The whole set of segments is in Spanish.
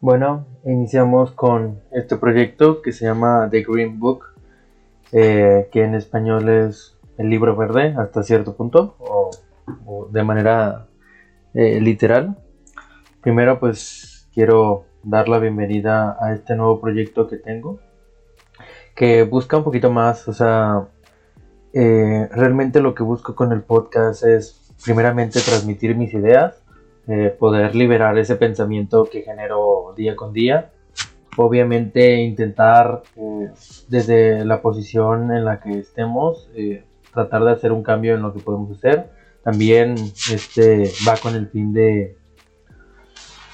Bueno, iniciamos con este proyecto que se llama The Green Book, eh, que en español es el libro verde hasta cierto punto, o, de manera eh, literal. Primero pues quiero dar la bienvenida a este nuevo proyecto que tengo, que busca un poquito más, o sea, eh, realmente lo que busco con el podcast es primeramente transmitir mis ideas, eh, poder liberar ese pensamiento que genero día con día. Obviamente intentar eh, desde la posición en la que estemos eh, tratar de hacer un cambio en lo que podemos hacer. También este va con el fin de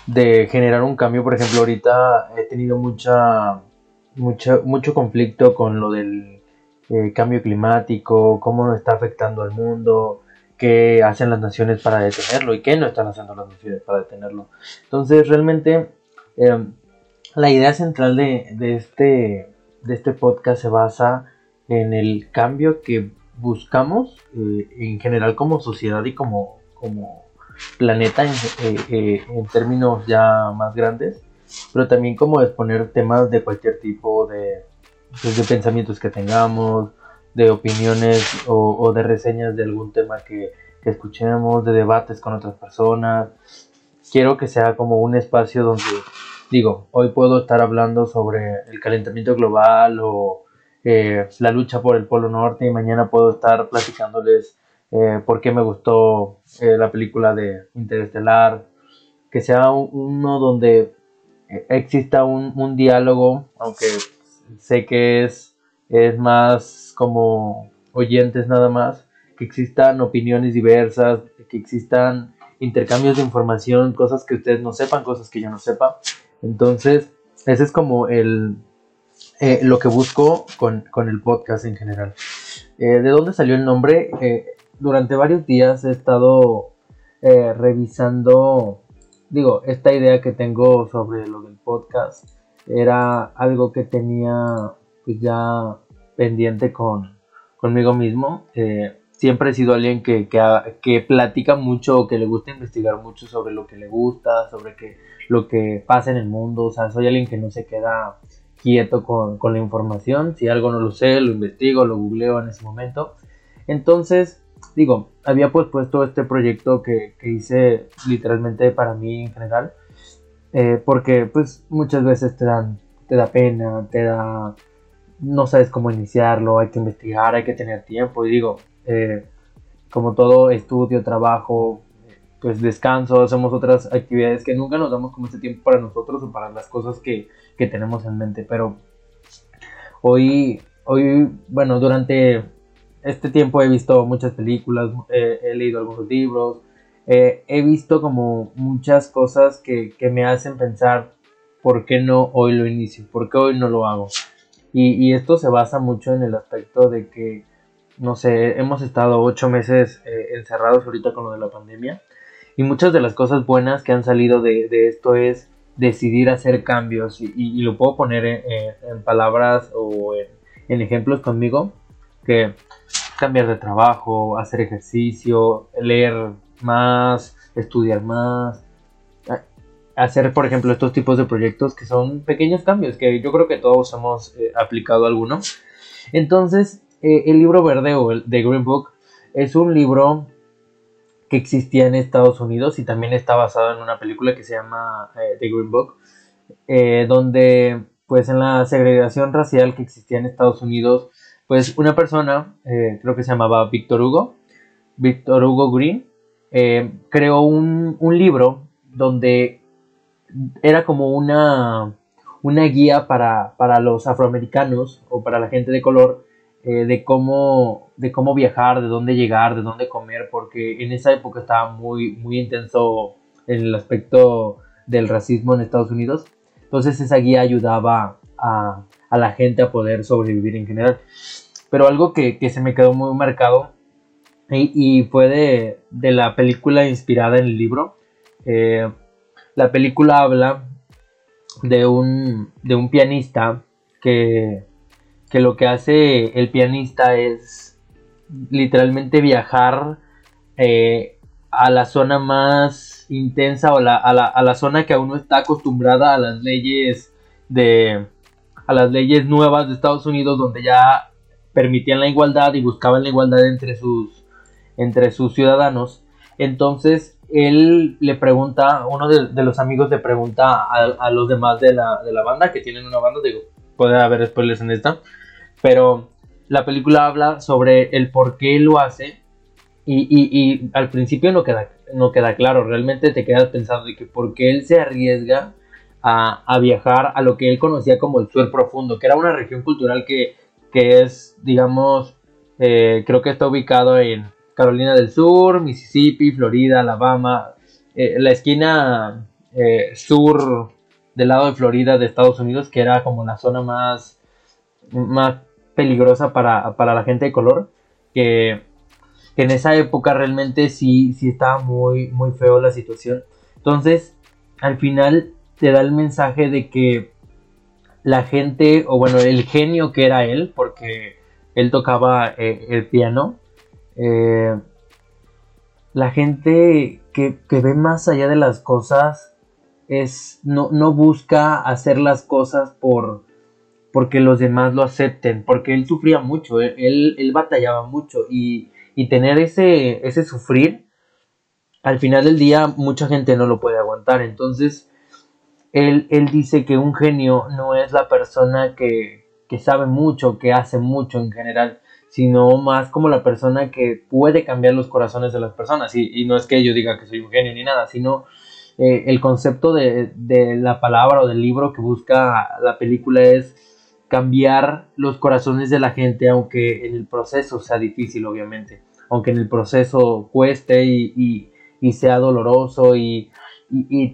de generar un cambio. Por ejemplo, ahorita he tenido mucha, mucha mucho conflicto con lo del cambio climático, cómo nos está afectando al mundo, qué hacen las naciones para detenerlo y qué no están haciendo las naciones para detenerlo. Entonces, realmente, em, la idea central de, este, de este podcast se basa en el cambio que buscamos eh, en general como sociedad y como, como planeta en, eh, eh, en, términos ya más grandes, pero también como exponer temas de cualquier tipo de, pues, de pensamientos que tengamos, de opiniones o, de reseñas de algún tema que, escuchemos, de debates con otras personas. Quiero que sea como un espacio donde, digo, hoy puedo estar hablando sobre el calentamiento global o eh, la lucha por el Polo Norte y mañana puedo estar platicándoles eh, por qué me gustó eh, la película de Interestelar. Que sea uno donde exista un, un diálogo, aunque sé que es, es más como oyentes nada más, que existan opiniones diversas, que existan intercambios de información, cosas que ustedes no sepan, cosas que yo no sepa. Entonces, ese es como el, eh, lo que busco con, el podcast en general. Eh, ¿De dónde salió el nombre? Eh, durante varios días he estado revisando, digo, esta idea que tengo sobre lo del podcast era algo que tenía pues ya pendiente con, conmigo mismo. Eh, siempre he sido alguien que, que, platica mucho que le gusta investigar mucho sobre lo que le gusta, sobre que, lo que pasa en el mundo. O sea, soy alguien que no se queda quieto con, con la información. Si algo no lo sé, lo investigo, lo googleo en ese momento. Entonces, digo, había pues puesto este proyecto que, que hice literalmente para mí en general. Eh, porque pues muchas veces te dan, te da pena, te da no sabes cómo iniciarlo, hay que investigar, hay que tener tiempo. Y digo, eh, como todo estudio, trabajo, pues descanso, hacemos otras actividades que nunca nos damos como este tiempo para nosotros o para las cosas que, tenemos en mente. Pero hoy, hoy, bueno, durante este tiempo he visto muchas películas, he leído algunos libros, eh, he visto como muchas cosas que, que me hacen pensar por qué no hoy lo inicio, por qué hoy no lo hago. Y, esto se basa mucho en el aspecto de que, no sé, hemos estado ocho meses eh, encerrados ahorita con lo de la pandemia. Y muchas de las cosas buenas que han salido de, esto es decidir hacer cambios. Y, lo puedo poner en, palabras o en, ejemplos conmigo. Que cambiar de trabajo, hacer ejercicio, leer más, estudiar más, hacer, por ejemplo, estos tipos de proyectos que son pequeños cambios, que yo creo que todos hemos eh, aplicado alguno. Entonces, eh, el libro verde o el The Green Book es un libro que existía en Estados Unidos y también está basado en una película que se llama eh, The Green Book, donde pues en la segregación racial que existía en Estados Unidos, pues una persona, creo que se llamaba Víctor Hugo, Víctor Hugo Green, creó un, un libro donde era como una, una guía para, los afroamericanos o para la gente de color eh, de, cómo, de cómo viajar, de dónde llegar, de dónde comer, porque en esa época estaba muy, muy intenso en el aspecto del racismo en Estados Unidos. Entonces esa guía ayudaba a, la gente a poder sobrevivir en general. Pero algo que, se me quedó muy marcado y, fue de, la película inspirada en el libro. Eh, la película habla de un, de un pianista que, que lo que hace el pianista es literalmente viajar eh, a la zona más intensa o la, a, la, a la zona que aún no está acostumbrada a las leyes de a las leyes nuevas de Estados Unidos donde ya permitían la igualdad y buscaban la igualdad entre sus entre sus ciudadanos. Entonces él le pregunta uno de, los amigos le pregunta a, los demás de la, de la banda que tienen una banda digo puede haber spoilers en esta pero la película habla sobre el por qué lo hace y, y, al principio no queda, no queda claro, realmente te quedas pensando de que por qué él se arriesga a, a, viajar a lo que él conocía como el sur profundo, que era una región cultural que, que es, digamos, eh, creo que está ubicado en Carolina del Sur, Mississippi, Florida, Alabama, eh, la esquina eh, sur del lado de Florida de Estados Unidos, que era como la zona más, más peligrosa para, para la gente de color, que que en esa época realmente sí, sí estaba muy, muy feo la situación. Entonces, al final te da el mensaje de que la gente, o bueno, el genio que era él, porque él tocaba eh, el piano, eh, la gente que, ve más allá de las cosas es no, no busca hacer las cosas por porque los demás lo acepten, porque él sufría mucho, él, él batallaba mucho y y tener ese, ese sufrir, al final del día mucha gente no lo puede aguantar. Entonces, él, él dice que un genio no es la persona que, que sabe mucho, que hace mucho en general, sino más como la persona que puede cambiar los corazones de las personas. Y, no es que yo diga que soy un genio ni nada, sino eh, el concepto de, de, la palabra o del libro que busca la película es cambiar los corazones de la gente, aunque en el proceso sea difícil, obviamente, aunque en el proceso cueste y, sea doloroso y,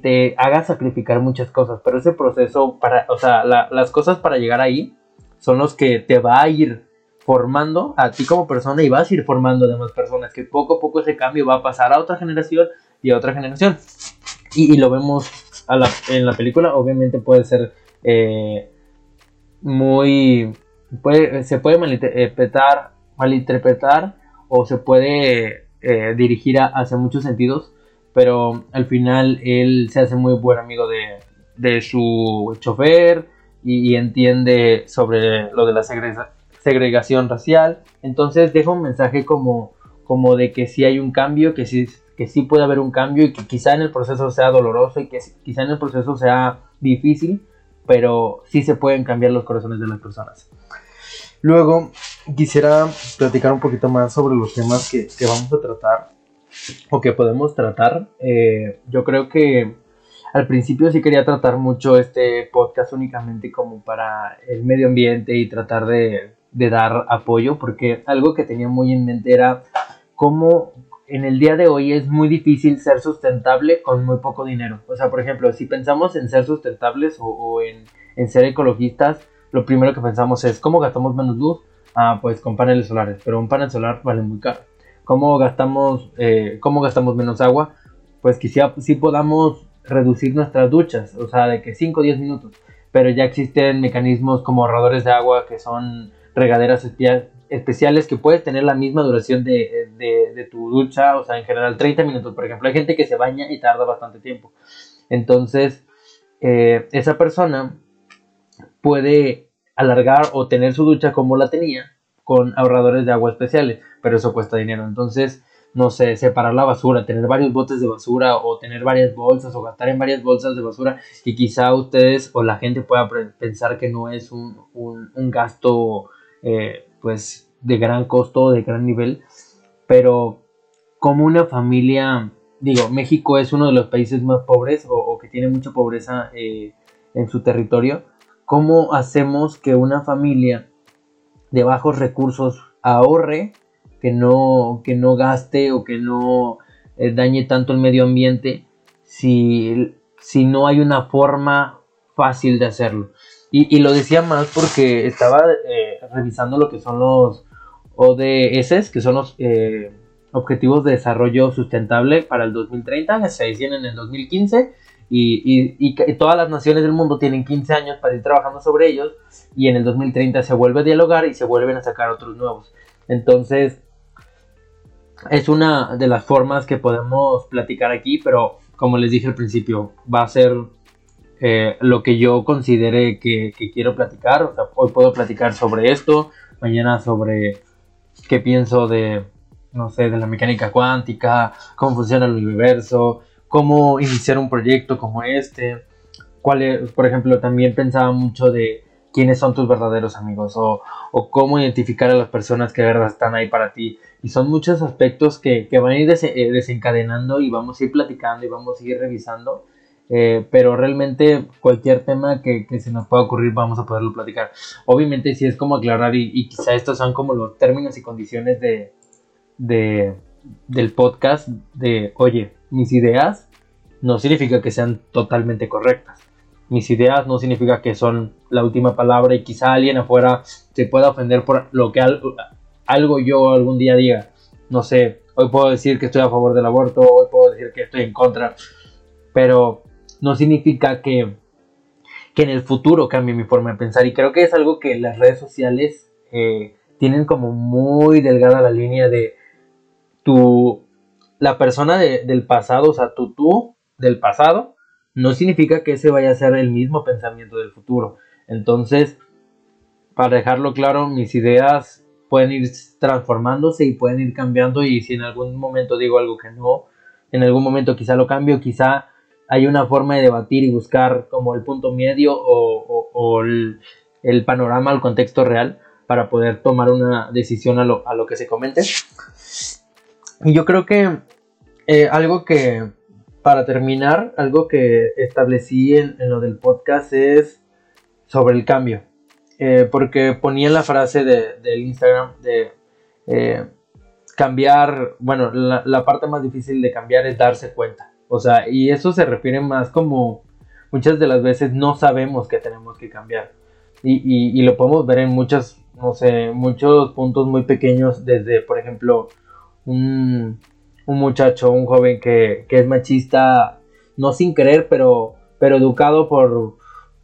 te haga sacrificar muchas cosas, pero ese proceso, para, o sea, las cosas para llegar ahí son los que te va a ir formando a ti como persona y vas a ir formando a demás personas, que poco a poco ese cambio va a pasar a otra generación y a otra generación. Y, lo vemos en la película, obviamente puede ser... Eh, muy... Puede, se puede malinterpretar, malinterpretar o se puede eh, dirigir hacia muchos sentidos, pero al final él se hace muy buen amigo de, de su chofer y, entiende sobre lo de la segregación racial. Entonces deja un mensaje como, como de que si hay un cambio, que sí, que sí puede haber un cambio y que quizá en el proceso sea doloroso y que quizá en el proceso sea difícil, pero sí se pueden cambiar los corazones de las personas. Luego, quisiera platicar un poquito más sobre los temas que, vamos a tratar o que podemos tratar. Eh, yo creo que al principio sí quería tratar mucho este podcast únicamente como para el medio ambiente y tratar de, de dar apoyo, porque algo que tenía muy en mente era cómo en el día de hoy es muy difícil ser sustentable con muy poco dinero. O sea, por ejemplo, si pensamos en ser sustentables o, en, ser ecologistas, lo primero que pensamos es cómo gastamos menos luz. Ah, pues con paneles solares, pero un panel solar vale muy caro. ¿Cómo gastamos, eh, cómo gastamos menos agua? Pues quizá sí podamos reducir nuestras duchas, o sea, de que 5 o 10 minutos. Pero ya existen mecanismos como ahorradores de agua que son regaderas especiales que puedes tener la misma duración de, de, tu ducha, o sea, en general 30 minutos, por ejemplo. Hay gente que se baña y tarda bastante tiempo. Entonces, eh, esa persona puede alargar o tener su ducha como la tenía con ahorradores de agua especiales, pero eso cuesta dinero. Entonces, no sé, separar la basura, tener varios botes de basura o tener varias bolsas o gastar en varias bolsas de basura y quizá ustedes o la gente pueda pensar que no es un, un gasto eh, pues de gran costo, de gran nivel, pero como una familia, digo, México es uno de los países más pobres o, que tiene mucha pobreza eh, en su territorio, ¿cómo hacemos que una familia de bajos recursos ahorre, que no, que no gaste o que no eh, dañe tanto el medio ambiente si, si no hay una forma fácil de hacerlo? Y, lo decía más porque estaba revisando lo que son los ODS, que son los eh, Objetivos de Desarrollo Sustentable para el 2030, se hicieron en el 2015 y, y, todas las naciones del mundo tienen 15 años para ir trabajando sobre ellos y en el 2030 se vuelve a dialogar y se vuelven a sacar otros nuevos. Entonces, es una de las formas que podemos platicar aquí, pero como les dije al principio, va a ser eh, lo que yo considere que, quiero platicar. hoy puedo platicar sobre esto, mañana sobre qué pienso de, no sé, de la mecánica cuántica, cómo funciona el universo, cómo iniciar un proyecto como este. Cuál es, por ejemplo, también pensaba mucho de quiénes son tus verdaderos amigos o, cómo identificar a las personas que de verdad están ahí para ti. Y son muchos aspectos que, van a ir eh, desencadenando y vamos a ir platicando y vamos a ir revisando eh, pero realmente cualquier tema que, se nos pueda ocurrir vamos a poderlo platicar. Obviamente si es como aclarar y, quizá estos son como los términos y condiciones de, del podcast de, oye, mis ideas no significa que sean totalmente correctas. Mis ideas no significa que son la última palabra y quizá alguien afuera se pueda ofender por lo que algo, algo yo algún día diga. No sé, hoy puedo decir que estoy a favor del aborto, hoy puedo decir que estoy en contra, pero no significa que, que en el futuro cambie mi forma de pensar. Y creo que es algo que las redes sociales eh, tienen como muy delgada la línea de tu, la persona del pasado, o sea, tu tú del pasado, no significa que ese vaya a ser el mismo pensamiento del futuro. Entonces, para dejarlo claro, mis ideas pueden ir transformándose y pueden ir cambiando y si en algún momento digo algo que no, en algún momento quizá lo cambio, quizá hay una forma de debatir y buscar como el punto medio o, el, panorama, el contexto real para poder tomar una decisión a lo, que se comente. Y yo creo que eh, algo que, para terminar, algo que establecí en, lo del podcast es sobre el cambio. Eh, porque ponía la frase de, del Instagram de eh, cambiar, bueno, la parte más difícil de cambiar es darse cuenta. O sea, y eso se refiere más como muchas de las veces no sabemos que tenemos que cambiar. Y, lo podemos ver en muchos, no sé, muchos puntos muy pequeños, desde, por ejemplo, un, muchacho, un joven que, es machista, no sin querer, pero, pero educado por,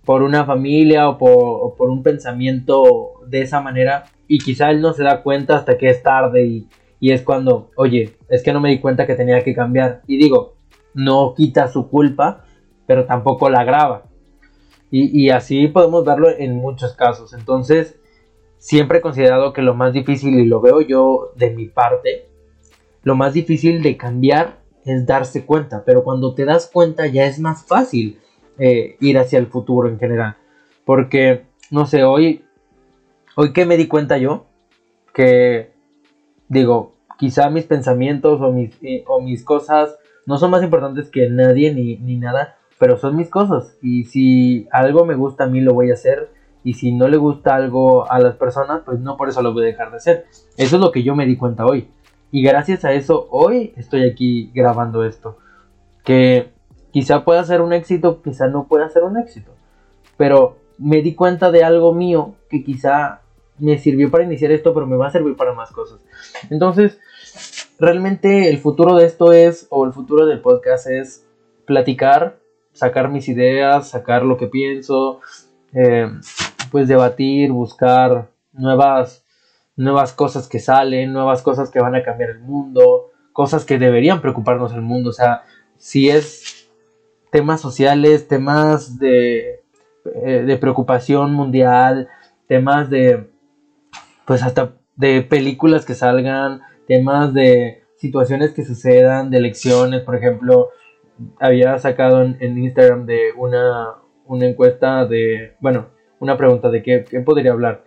por una familia o por, por, un pensamiento de esa manera, y quizá él no se da cuenta hasta que es tarde y, y es cuando, oye, es que no me di cuenta que tenía que cambiar. Y digo, no quita su culpa, pero tampoco la agrava. Y, así podemos verlo en muchos casos. Entonces, siempre he considerado que lo más difícil, y lo veo yo de mi parte, lo más difícil de cambiar es darse cuenta, pero cuando te das cuenta ya es más fácil eh, ir hacia el futuro en general. Porque, no sé, hoy, hoy que me di cuenta yo, que digo, quizá mis pensamientos o mis, eh, o mis cosas no son más importantes que nadie ni, ni nada, pero son mis cosas. Y si algo me gusta a mí, lo voy a hacer. Y si no le gusta algo a las personas, pues no por eso lo voy a dejar de hacer. Eso es lo que yo me di cuenta hoy. Y gracias a eso, hoy estoy aquí grabando esto. Que quizá pueda ser un éxito, quizá no pueda ser un éxito. Pero me di cuenta de algo mío que quizá me sirvió para iniciar esto, pero me va a servir para más cosas. Entonces, realmente el futuro de esto es, o el futuro del podcast es platicar, sacar mis ideas, sacar lo que pienso, eh, pues debatir, buscar nuevas, nuevas cosas que salen, nuevas cosas que van a cambiar el mundo, cosas que deberían preocuparnos el mundo, o sea, si es temas sociales, temas de, eh, de preocupación mundial, temas de, pues hasta de películas que salgan, temas de situaciones que sucedan, de elecciones, por ejemplo, había sacado en, Instagram de una, una, encuesta de, bueno, una pregunta de qué, podría hablar.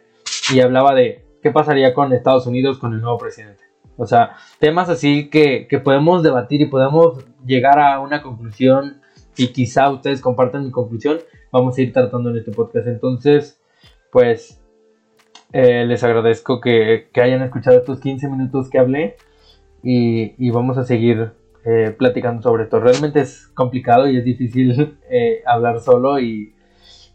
Y hablaba de qué pasaría con Estados Unidos con el nuevo presidente. O sea, temas así que, que podemos debatir y podemos llegar a una conclusión y quizá ustedes compartan mi conclusión, vamos a ir tratando en este podcast. Entonces, pues eh, les agradezco que, hayan escuchado estos 15 minutos que hablé y, vamos a seguir eh, platicando sobre esto. Realmente es complicado y es difícil eh, hablar solo y,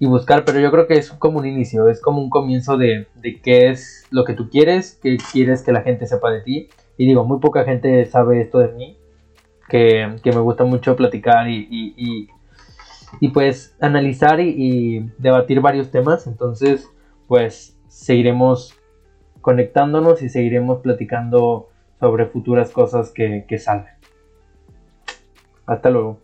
buscar, pero yo creo que es como un inicio, es como un comienzo de, qué es lo que tú quieres, qué quieres que la gente sepa de ti. Y digo, muy poca gente sabe esto de mí, que, me gusta mucho platicar y, y pues analizar y debatir varios temas. Entonces, pues seguiremos conectándonos y seguiremos platicando sobre futuras cosas que, que salgan. Hasta luego.